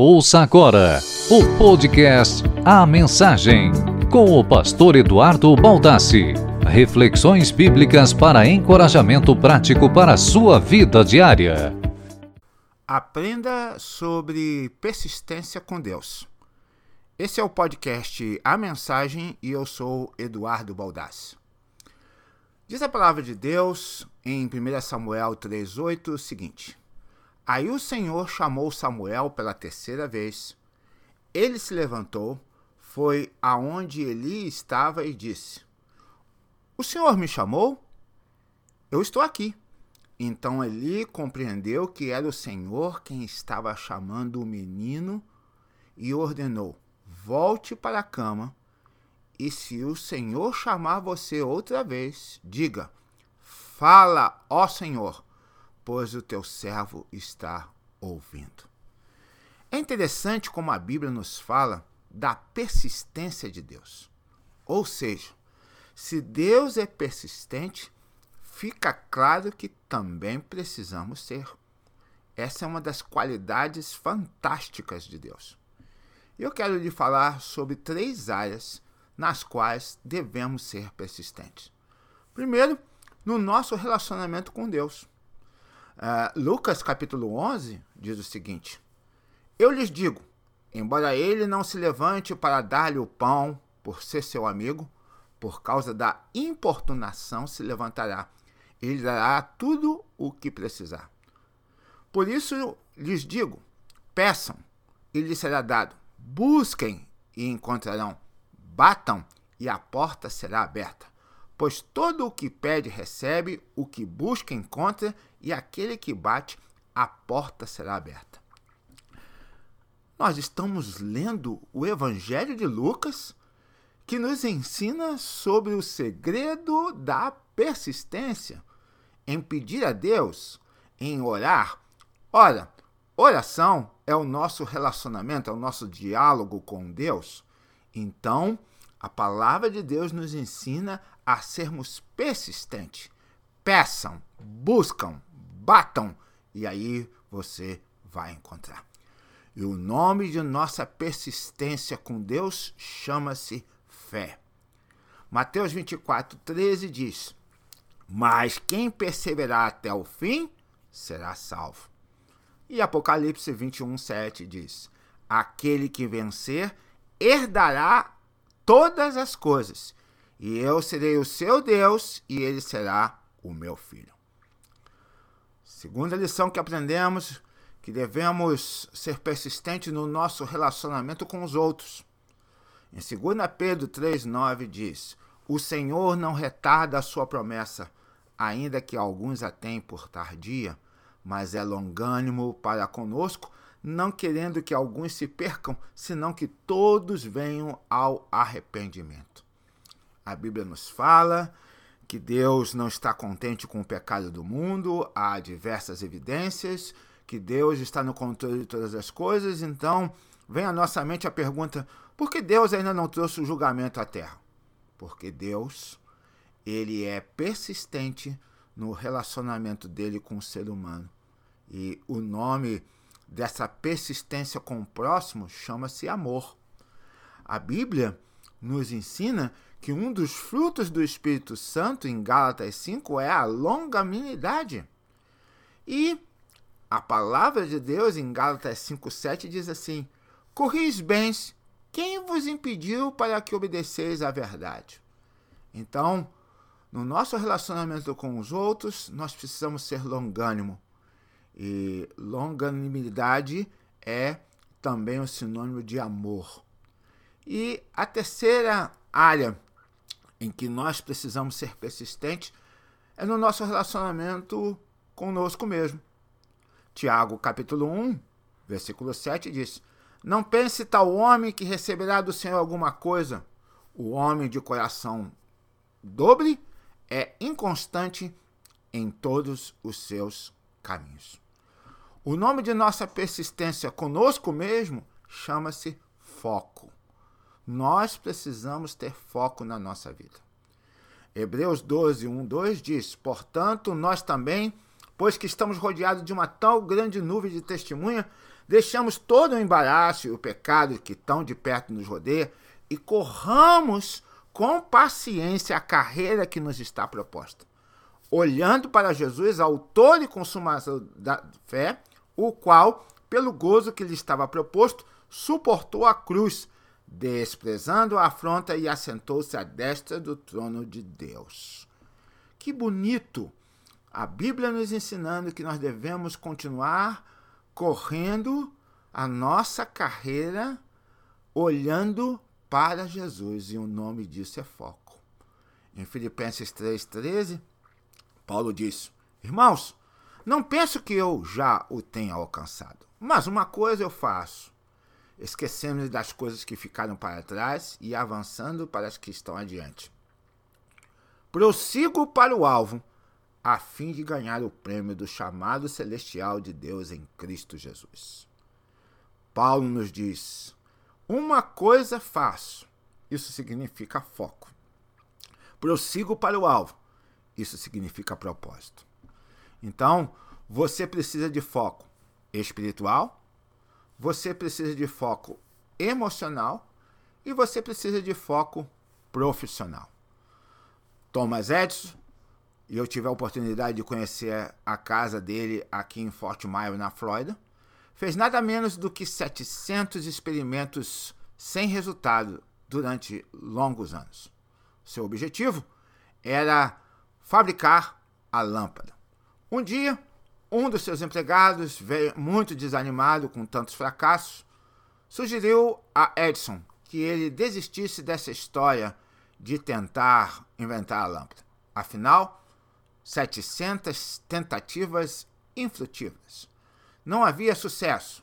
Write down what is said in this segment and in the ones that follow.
Ouça agora o podcast A Mensagem, com o pastor Eduardo Baldassi. Reflexões bíblicas para encorajamento prático para a sua vida diária. Aprenda sobre persistência com Deus. Esse é o podcast A Mensagem e eu sou Eduardo Baldassi. Diz a palavra de Deus em 1 Samuel 3,8 o seguinte: Aí o Senhor chamou Samuel pela terceira vez. Ele se levantou, foi aonde Eli estava e disse: O Senhor me chamou? Eu estou aqui. Então Eli compreendeu que era o Senhor quem estava chamando o menino e ordenou: Volte para a cama. E se o Senhor chamar você outra vez, diga: Fala, ó Senhor pois o teu servo está ouvindo. É interessante como a Bíblia nos fala da persistência de Deus. Ou seja, se Deus é persistente, fica claro que também precisamos ser. Essa é uma das qualidades fantásticas de Deus. Eu quero lhe falar sobre três áreas nas quais devemos ser persistentes. Primeiro, no nosso relacionamento com Deus. Uh, Lucas capítulo 11 diz o seguinte: Eu lhes digo, embora ele não se levante para dar-lhe o pão por ser seu amigo, por causa da importunação se levantará. Ele dará tudo o que precisar. Por isso lhes digo: peçam e lhes será dado. Busquem e encontrarão. Batam e a porta será aberta. Pois todo o que pede recebe, o que busca encontra, e aquele que bate, a porta será aberta. Nós estamos lendo o Evangelho de Lucas, que nos ensina sobre o segredo da persistência em pedir a Deus, em orar. Ora, oração é o nosso relacionamento, é o nosso diálogo com Deus. Então, a palavra de Deus nos ensina a sermos persistentes. Peçam, buscam, batam e aí você vai encontrar. E o nome de nossa persistência com Deus chama-se fé. Mateus 24, 13 diz: Mas quem perseverar até o fim será salvo. E Apocalipse 21, 7 diz: Aquele que vencer herdará todas as coisas, e eu serei o seu Deus, e ele será o meu filho. Segunda lição que aprendemos, que devemos ser persistentes no nosso relacionamento com os outros. Em 2 Pedro 3,9 diz: O Senhor não retarda a sua promessa, ainda que alguns a tenham por tardia, mas é longânimo para conosco, não querendo que alguns se percam, senão que todos venham ao arrependimento. A Bíblia nos fala que Deus não está contente com o pecado do mundo, há diversas evidências, que Deus está no controle de todas as coisas, então vem à nossa mente a pergunta: por que Deus ainda não trouxe o julgamento à terra? Porque Deus, ele é persistente no relacionamento dele com o ser humano. E o nome dessa persistência com o próximo chama-se amor. A Bíblia nos ensina que um dos frutos do Espírito Santo em Gálatas 5 é a longanimidade. E a palavra de Deus em Gálatas 5:7 diz assim: Corris bens, quem vos impediu para que obedeceis à verdade? Então, no nosso relacionamento com os outros, nós precisamos ser longânimo. E longanimidade é também um sinônimo de amor. E a terceira área em que nós precisamos ser persistentes é no nosso relacionamento conosco mesmo. Tiago, capítulo 1, versículo 7 diz: Não pense tal homem que receberá do Senhor alguma coisa. O homem de coração dobre é inconstante em todos os seus caminhos. O nome de nossa persistência conosco mesmo chama-se foco. Nós precisamos ter foco na nossa vida. Hebreus 12, 1, 2 diz: Portanto, nós também, pois que estamos rodeados de uma tal grande nuvem de testemunha, deixamos todo o embaraço e o pecado que tão de perto nos rodeia e corramos com paciência a carreira que nos está proposta, olhando para Jesus, autor e consumador da fé, o qual, pelo gozo que lhe estava proposto, suportou a cruz, desprezando a afronta e assentou-se à destra do trono de Deus. Que bonito! A Bíblia nos ensinando que nós devemos continuar correndo a nossa carreira olhando para Jesus, e o nome disso é foco. Em Filipenses 3,13, Paulo diz: Irmãos, não penso que eu já o tenha alcançado, mas uma coisa eu faço, esquecendo das coisas que ficaram para trás e avançando para as que estão adiante. Prossigo para o alvo, a fim de ganhar o prêmio do chamado celestial de Deus em Cristo Jesus. Paulo nos diz: Uma coisa faço, isso significa foco. Prossigo para o alvo, isso significa propósito. Então, você precisa de foco espiritual, você precisa de foco emocional e você precisa de foco profissional. Thomas Edison e eu tive a oportunidade de conhecer a casa dele aqui em Fort Myers, na Flórida, fez nada menos do que 700 experimentos sem resultado durante longos anos. Seu objetivo era fabricar a lâmpada. Um dia, um dos seus empregados, veio muito desanimado com tantos fracassos, sugeriu a Edison que ele desistisse dessa história de tentar inventar a lâmpada. Afinal, 700 tentativas infrutíferas. Não havia sucesso.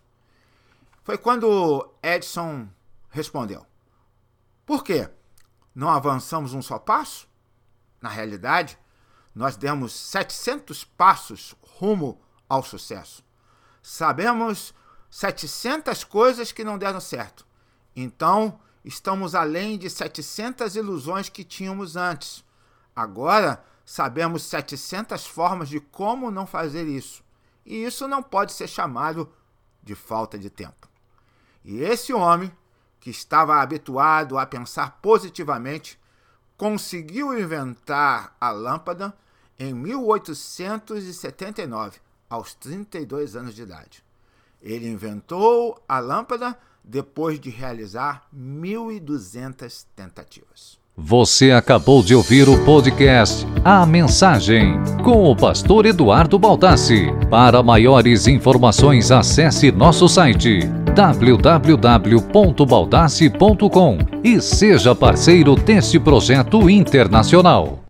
Foi quando Edison respondeu: Por quê? Não avançamos um só passo? Na realidade, nós demos 700 passos rumo ao sucesso. Sabemos 700 coisas que não deram certo. Então, estamos além de 700 ilusões que tínhamos antes. Agora, Sabemos 700 formas de como não fazer isso. E isso não pode ser chamado de falta de tempo. E esse homem, que estava habituado a pensar positivamente, conseguiu inventar a lâmpada em 1879, aos 32 anos de idade. Ele inventou a lâmpada depois de realizar 1.200 tentativas. Você acabou de ouvir o podcast A Mensagem com o pastor Eduardo Baltassi. Para maiores informações, acesse nosso site www.baldassi.com e seja parceiro deste projeto internacional.